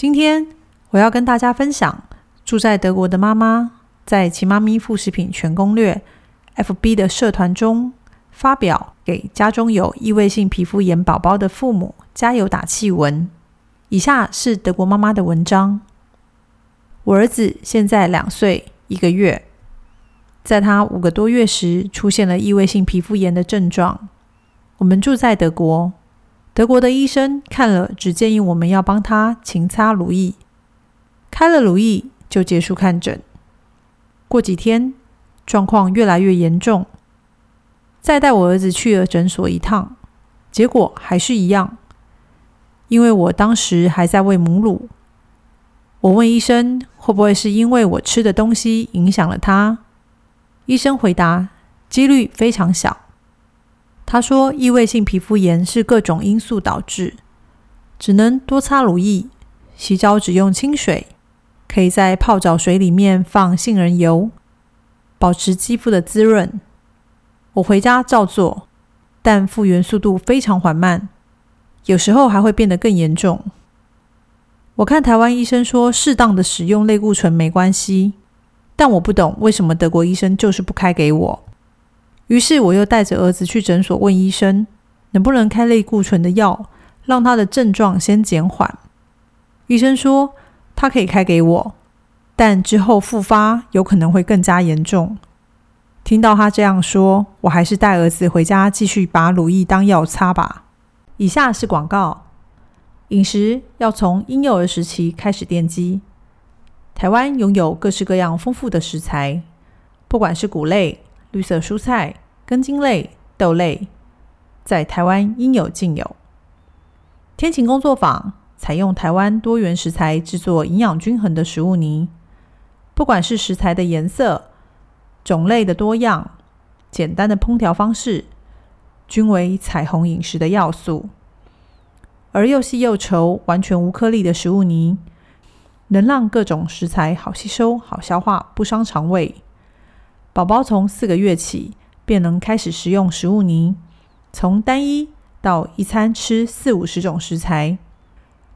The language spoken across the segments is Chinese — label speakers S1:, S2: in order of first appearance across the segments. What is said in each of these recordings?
S1: 今天我要跟大家分享，住在德国的妈妈在“奇妈咪副食品全攻略 ”FB 的社团中发表给家中有异位性皮肤炎宝宝的父母加油打气文。以下是德国妈妈的文章：我儿子现在两岁一个月，在他五个多月时出现了异位性皮肤炎的症状。我们住在德国。德国的医生看了，只建议我们要帮他勤擦乳液，开了乳液就结束看诊。过几天，状况越来越严重，再带我儿子去了诊所一趟，结果还是一样。因为我当时还在喂母乳，我问医生会不会是因为我吃的东西影响了他，医生回答几率非常小。他说：“异位性皮肤炎是各种因素导致，只能多擦乳液，洗澡只用清水，可以在泡澡水里面放杏仁油，保持肌肤的滋润。我回家照做，但复原速度非常缓慢，有时候还会变得更严重。我看台湾医生说，适当的使用类固醇没关系，但我不懂为什么德国医生就是不开给我。”于是我又带着儿子去诊所问医生，能不能开类固醇的药，让他的症状先减缓。医生说他可以开给我，但之后复发有可能会更加严重。听到他这样说，我还是带儿子回家继续把乳液当药擦吧。以下是广告：饮食要从婴幼儿时期开始奠基。台湾拥有各式各样丰富的食材，不管是谷类。绿色蔬菜、根茎类、豆类，在台湾应有尽有。天晴工作坊采用台湾多元食材制作营养均衡的食物泥，不管是食材的颜色、种类的多样、简单的烹调方式，均为彩虹饮食的要素。而又细又稠、完全无颗粒的食物泥，能让各种食材好吸收、好消化，不伤肠胃。宝宝从四个月起便能开始食用食物泥，从单一到一餐吃四五十种食材，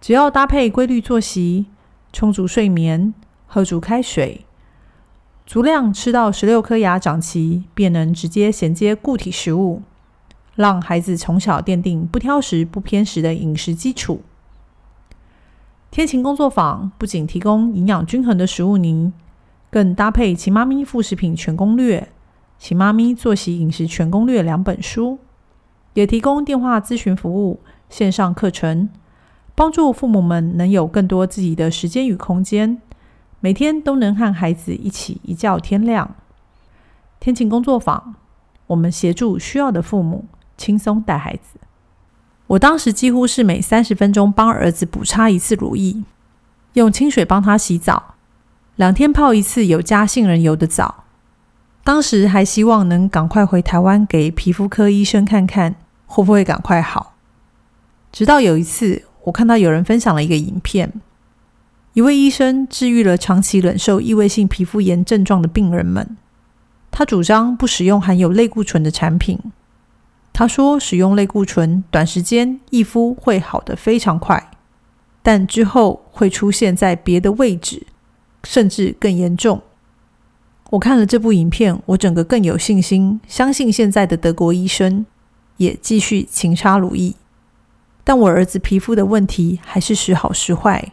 S1: 只要搭配规律作息、充足睡眠、喝足开水，足量吃到十六颗牙长齐，便能直接衔接固体食物，让孩子从小奠定不挑食、不偏食的饮食基础。天晴工作坊不仅提供营养均衡的食物泥。更搭配《其妈咪副食品全攻略》《请妈咪作息饮食全攻略》两本书，也提供电话咨询服务、线上课程，帮助父母们能有更多自己的时间与空间，每天都能和孩子一起一觉天亮。天晴工作坊，我们协助需要的父母轻松带孩子。我当时几乎是每三十分钟帮儿子补擦一次乳液，用清水帮他洗澡。两天泡一次有加杏仁油的澡，当时还希望能赶快回台湾给皮肤科医生看看会不会赶快好。直到有一次，我看到有人分享了一个影片，一位医生治愈了长期忍受异位性皮肤炎症状的病人们。他主张不使用含有类固醇的产品。他说，使用类固醇短时间易肤会好的非常快，但之后会出现在别的位置。甚至更严重。我看了这部影片，我整个更有信心，相信现在的德国医生也继续勤擦乳液。但我儿子皮肤的问题还是时好时坏。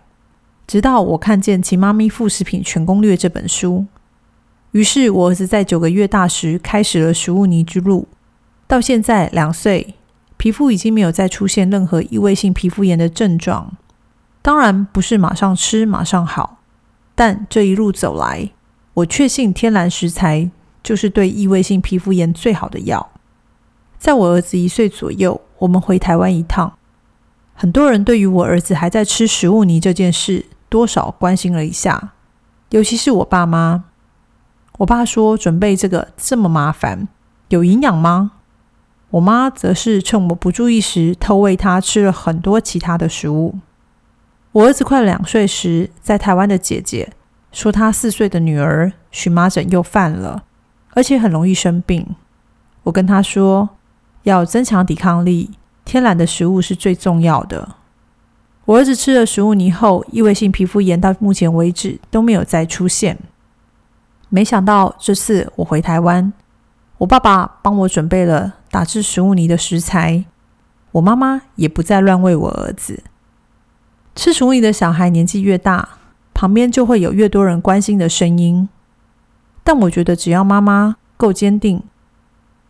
S1: 直到我看见《其妈咪副食品全攻略》这本书，于是我儿子在九个月大时开始了食物泥之路，到现在两岁，皮肤已经没有再出现任何异位性皮肤炎的症状。当然不是马上吃马上好。但这一路走来，我确信天然食材就是对异位性皮肤炎最好的药。在我儿子一岁左右，我们回台湾一趟，很多人对于我儿子还在吃食物泥这件事，多少关心了一下，尤其是我爸妈。我爸说：“准备这个这么麻烦，有营养吗？”我妈则是趁我不注意时偷喂他吃了很多其他的食物。我儿子快两岁时，在台湾的姐姐说他四岁的女儿荨麻疹又犯了，而且很容易生病。我跟他说要增强抵抗力，天然的食物是最重要的。我儿子吃了食物泥后，异位性皮肤炎到目前为止都没有再出现。没想到这次我回台湾，我爸爸帮我准备了打制食物泥的食材，我妈妈也不再乱喂我儿子。吃食物泥的小孩年纪越大，旁边就会有越多人关心的声音。但我觉得只要妈妈够坚定，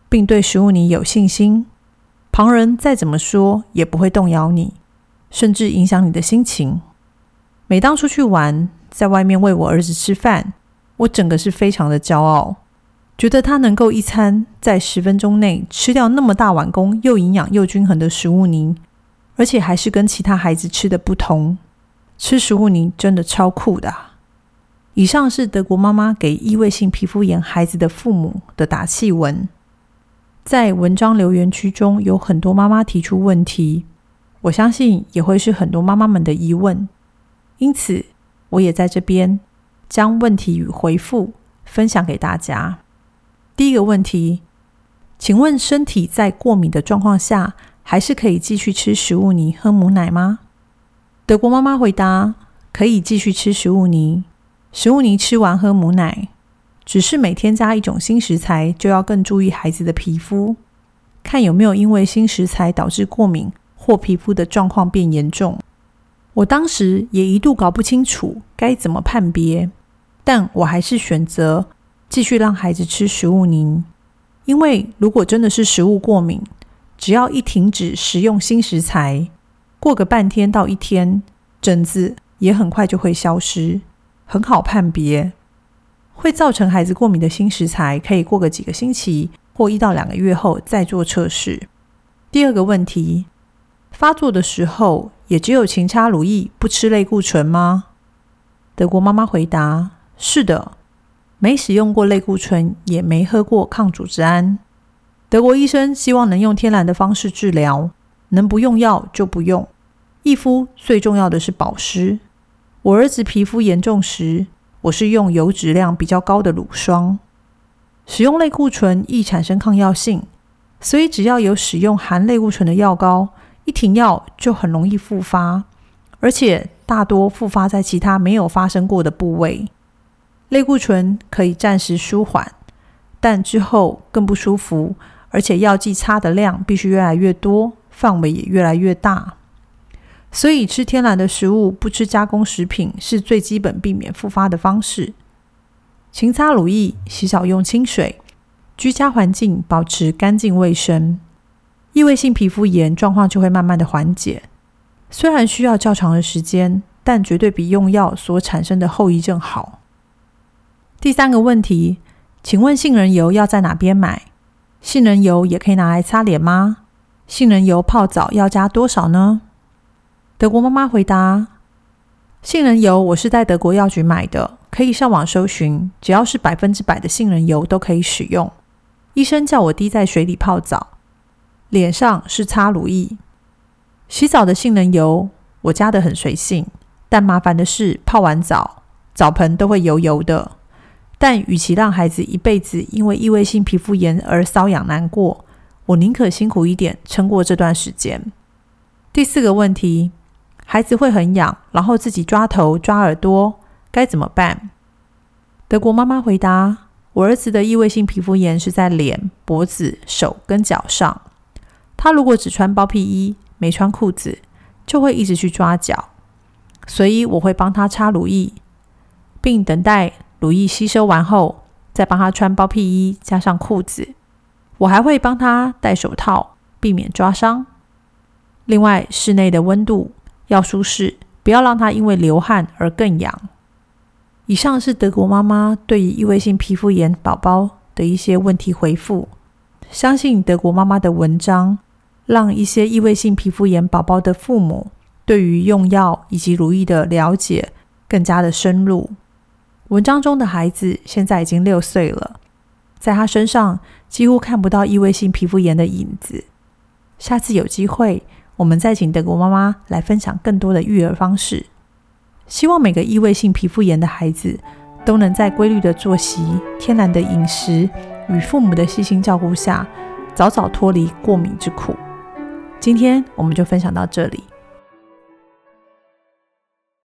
S1: 并对食物泥有信心，旁人再怎么说也不会动摇你，甚至影响你的心情。每当出去玩，在外面喂我儿子吃饭。我整个是非常的骄傲，觉得他能够一餐在十分钟内吃掉那么大碗公又营养又均衡的食物泥，而且还是跟其他孩子吃的不同。吃食物泥真的超酷的。以上是德国妈妈给异位性皮肤炎孩子的父母的打气文。在文章留言区中有很多妈妈提出问题，我相信也会是很多妈妈们的疑问，因此我也在这边。将问题与回复分享给大家。第一个问题，请问身体在过敏的状况下，还是可以继续吃食物泥、喝母奶吗？德国妈妈回答：可以继续吃食物泥，食物泥吃完喝母奶，只是每添加一种新食材，就要更注意孩子的皮肤，看有没有因为新食材导致过敏或皮肤的状况变严重。我当时也一度搞不清楚该怎么判别。但我还是选择继续让孩子吃食物泥，因为如果真的是食物过敏，只要一停止食用新食材，过个半天到一天，疹子也很快就会消失，很好判别。会造成孩子过敏的新食材，可以过个几个星期或一到两个月后再做测试。第二个问题，发作的时候也只有勤擦乳液，不吃类固醇吗？德国妈妈回答。是的，没使用过类固醇，也没喝过抗组织胺。德国医生希望能用天然的方式治疗，能不用药就不用。易肤最重要的是保湿。我儿子皮肤严重时，我是用油脂量比较高的乳霜。使用类固醇易产生抗药性，所以只要有使用含类固醇的药膏，一停药就很容易复发，而且大多复发在其他没有发生过的部位。类固醇可以暂时舒缓，但之后更不舒服，而且药剂擦的量必须越来越多，范围也越来越大。所以吃天然的食物，不吃加工食品，是最基本避免复发的方式。勤擦乳液，洗澡用清水，居家环境保持干净卫生，异位性皮肤炎状况就会慢慢的缓解。虽然需要较长的时间，但绝对比用药所产生的后遗症好。第三个问题，请问杏仁油要在哪边买？杏仁油也可以拿来擦脸吗？杏仁油泡澡要加多少呢？德国妈妈回答：杏仁油我是在德国药局买的，可以上网搜寻，只要是百分之百的杏仁油都可以使用。医生叫我滴在水里泡澡，脸上是擦乳液。洗澡的杏仁油我加的很随性，但麻烦的是泡完澡，澡盆都会油油的。但与其让孩子一辈子因为异位性皮肤炎而瘙痒难过，我宁可辛苦一点，撑过这段时间。第四个问题，孩子会很痒，然后自己抓头、抓耳朵，该怎么办？德国妈妈回答：我儿子的异位性皮肤炎是在脸、脖子、手跟脚上。他如果只穿包屁衣，没穿裤子，就会一直去抓脚，所以我会帮他擦乳液，并等待。乳液吸收完后，再帮他穿包屁衣，加上裤子。我还会帮他戴手套，避免抓伤。另外，室内的温度要舒适，不要让他因为流汗而更痒。以上是德国妈妈对于异位性皮肤炎宝宝的一些问题回复。相信德国妈妈的文章，让一些异位性皮肤炎宝宝的父母对于用药以及乳液的了解更加的深入。文章中的孩子现在已经六岁了，在他身上几乎看不到异位性皮肤炎的影子。下次有机会，我们再请德国妈妈来分享更多的育儿方式。希望每个异位性皮肤炎的孩子都能在规律的作息、天然的饮食与父母的细心照顾下，早早脱离过敏之苦。今天我们就分享到这里。